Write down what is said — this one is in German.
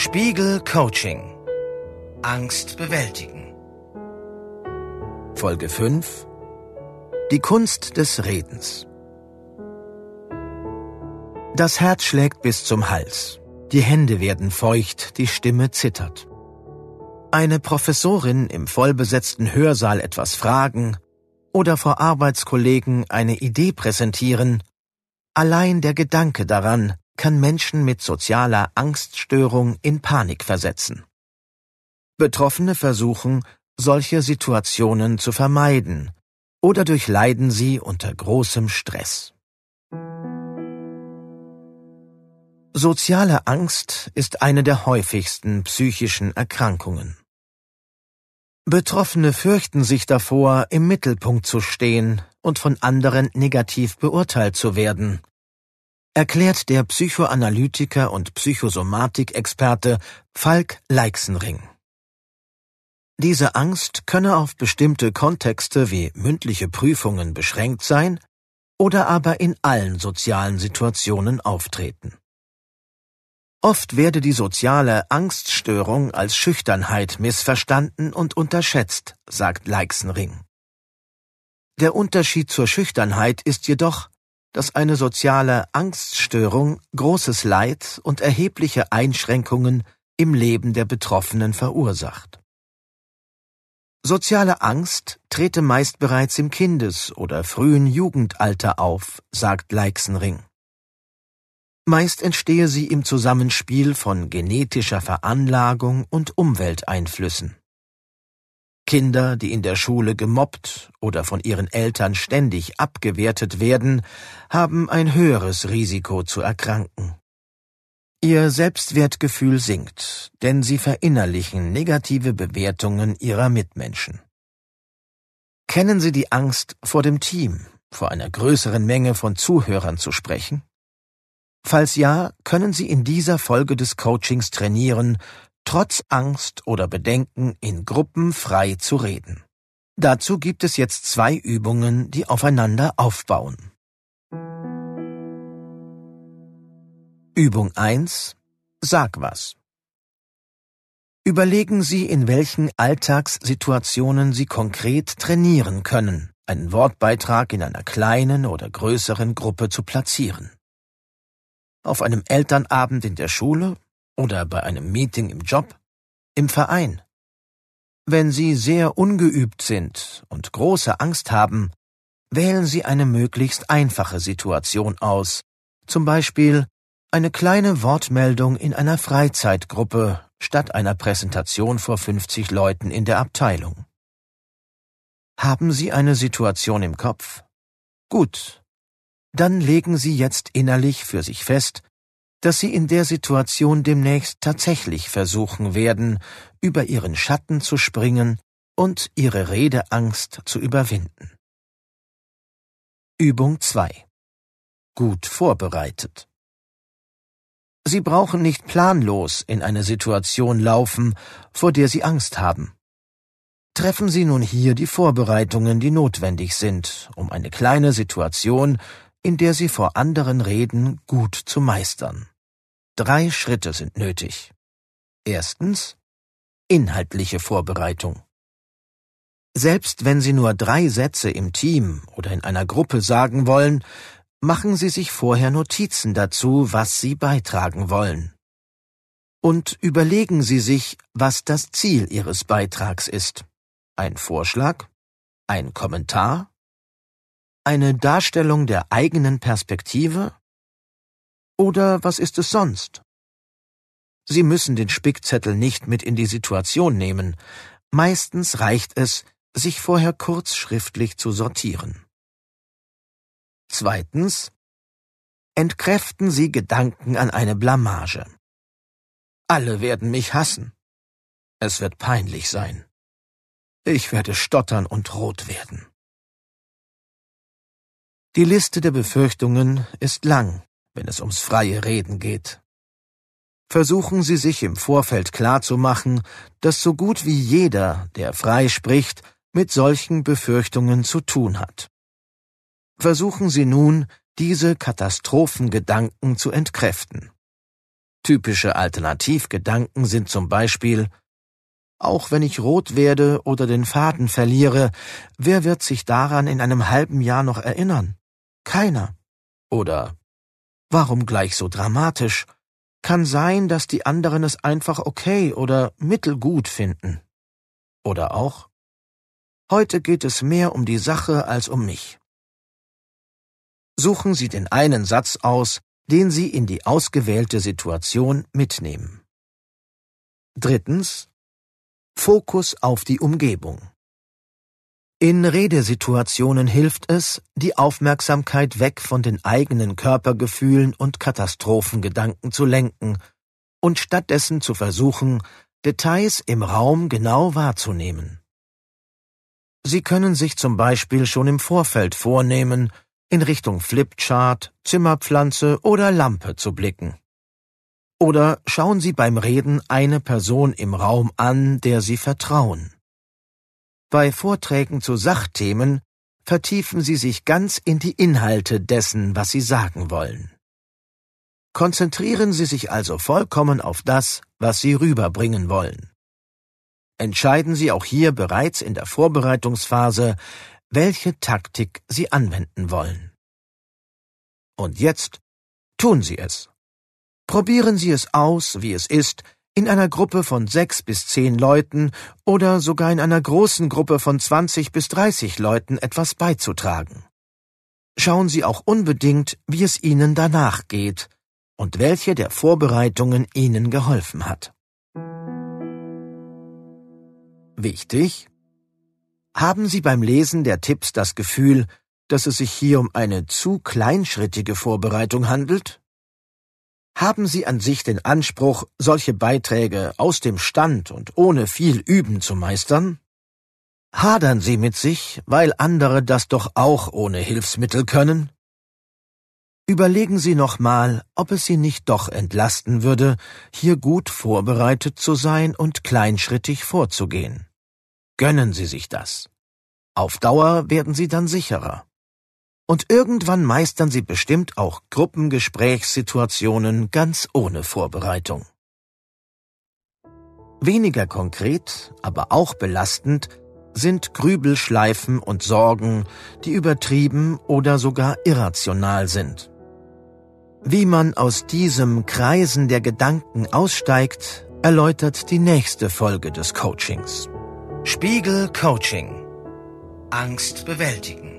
Spiegel Coaching Angst bewältigen Folge 5 Die Kunst des Redens Das Herz schlägt bis zum Hals. Die Hände werden feucht, die Stimme zittert. Eine Professorin im vollbesetzten Hörsaal etwas fragen oder vor Arbeitskollegen eine Idee präsentieren, allein der Gedanke daran kann Menschen mit sozialer Angststörung in Panik versetzen. Betroffene versuchen, solche Situationen zu vermeiden oder durchleiden sie unter großem Stress. Soziale Angst ist eine der häufigsten psychischen Erkrankungen. Betroffene fürchten sich davor, im Mittelpunkt zu stehen und von anderen negativ beurteilt zu werden, erklärt der Psychoanalytiker und Psychosomatikexperte Falk Leixenring. Diese Angst könne auf bestimmte Kontexte wie mündliche Prüfungen beschränkt sein oder aber in allen sozialen Situationen auftreten. Oft werde die soziale Angststörung als Schüchternheit missverstanden und unterschätzt, sagt Leixenring. Der Unterschied zur Schüchternheit ist jedoch, dass eine soziale Angststörung großes Leid und erhebliche Einschränkungen im Leben der Betroffenen verursacht. Soziale Angst trete meist bereits im Kindes- oder frühen Jugendalter auf, sagt Leixenring. Meist entstehe sie im Zusammenspiel von genetischer Veranlagung und Umwelteinflüssen. Kinder, die in der Schule gemobbt oder von ihren Eltern ständig abgewertet werden, haben ein höheres Risiko zu erkranken. Ihr Selbstwertgefühl sinkt, denn sie verinnerlichen negative Bewertungen ihrer Mitmenschen. Kennen Sie die Angst vor dem Team, vor einer größeren Menge von Zuhörern zu sprechen? Falls ja, können Sie in dieser Folge des Coachings trainieren, trotz Angst oder Bedenken in Gruppen frei zu reden. Dazu gibt es jetzt zwei Übungen, die aufeinander aufbauen. Übung 1 Sag was. Überlegen Sie, in welchen Alltagssituationen Sie konkret trainieren können, einen Wortbeitrag in einer kleinen oder größeren Gruppe zu platzieren. Auf einem Elternabend in der Schule oder bei einem Meeting im Job, im Verein. Wenn Sie sehr ungeübt sind und große Angst haben, wählen Sie eine möglichst einfache Situation aus, zum Beispiel eine kleine Wortmeldung in einer Freizeitgruppe statt einer Präsentation vor 50 Leuten in der Abteilung. Haben Sie eine Situation im Kopf? Gut. Dann legen Sie jetzt innerlich für sich fest, dass Sie in der Situation demnächst tatsächlich versuchen werden, über Ihren Schatten zu springen und Ihre Redeangst zu überwinden. Übung 2 Gut vorbereitet Sie brauchen nicht planlos in eine Situation laufen, vor der Sie Angst haben. Treffen Sie nun hier die Vorbereitungen, die notwendig sind, um eine kleine Situation in der Sie vor anderen reden, gut zu meistern. Drei Schritte sind nötig. Erstens inhaltliche Vorbereitung. Selbst wenn Sie nur drei Sätze im Team oder in einer Gruppe sagen wollen, machen Sie sich vorher Notizen dazu, was Sie beitragen wollen. Und überlegen Sie sich, was das Ziel Ihres Beitrags ist. Ein Vorschlag? Ein Kommentar? Eine Darstellung der eigenen Perspektive? Oder was ist es sonst? Sie müssen den Spickzettel nicht mit in die Situation nehmen. Meistens reicht es, sich vorher kurz schriftlich zu sortieren. Zweitens. Entkräften Sie Gedanken an eine Blamage. Alle werden mich hassen. Es wird peinlich sein. Ich werde stottern und rot werden. Die Liste der Befürchtungen ist lang, wenn es ums freie Reden geht. Versuchen Sie sich im Vorfeld klarzumachen, dass so gut wie jeder, der frei spricht, mit solchen Befürchtungen zu tun hat. Versuchen Sie nun, diese Katastrophengedanken zu entkräften. Typische Alternativgedanken sind zum Beispiel Auch wenn ich rot werde oder den Faden verliere, wer wird sich daran in einem halben Jahr noch erinnern? Keiner. Oder Warum gleich so dramatisch? Kann sein, dass die anderen es einfach okay oder mittelgut finden. Oder auch Heute geht es mehr um die Sache als um mich. Suchen Sie den einen Satz aus, den Sie in die ausgewählte Situation mitnehmen. Drittens. Fokus auf die Umgebung. In Redesituationen hilft es, die Aufmerksamkeit weg von den eigenen Körpergefühlen und Katastrophengedanken zu lenken und stattdessen zu versuchen, Details im Raum genau wahrzunehmen. Sie können sich zum Beispiel schon im Vorfeld vornehmen, in Richtung Flipchart, Zimmerpflanze oder Lampe zu blicken. Oder schauen Sie beim Reden eine Person im Raum an, der Sie vertrauen. Bei Vorträgen zu Sachthemen vertiefen Sie sich ganz in die Inhalte dessen, was Sie sagen wollen. Konzentrieren Sie sich also vollkommen auf das, was Sie rüberbringen wollen. Entscheiden Sie auch hier bereits in der Vorbereitungsphase, welche Taktik Sie anwenden wollen. Und jetzt tun Sie es. Probieren Sie es aus, wie es ist, in einer Gruppe von sechs bis zehn Leuten oder sogar in einer großen Gruppe von zwanzig bis dreißig Leuten etwas beizutragen. Schauen Sie auch unbedingt, wie es Ihnen danach geht und welche der Vorbereitungen Ihnen geholfen hat. Wichtig, haben Sie beim Lesen der Tipps das Gefühl, dass es sich hier um eine zu kleinschrittige Vorbereitung handelt? Haben Sie an sich den Anspruch, solche Beiträge aus dem Stand und ohne viel Üben zu meistern? Hadern Sie mit sich, weil andere das doch auch ohne Hilfsmittel können? Überlegen Sie nochmal, ob es Sie nicht doch entlasten würde, hier gut vorbereitet zu sein und kleinschrittig vorzugehen. Gönnen Sie sich das. Auf Dauer werden Sie dann sicherer. Und irgendwann meistern Sie bestimmt auch Gruppengesprächssituationen ganz ohne Vorbereitung. Weniger konkret, aber auch belastend sind Grübelschleifen und Sorgen, die übertrieben oder sogar irrational sind. Wie man aus diesem Kreisen der Gedanken aussteigt, erläutert die nächste Folge des Coachings. Spiegel Coaching. Angst bewältigen.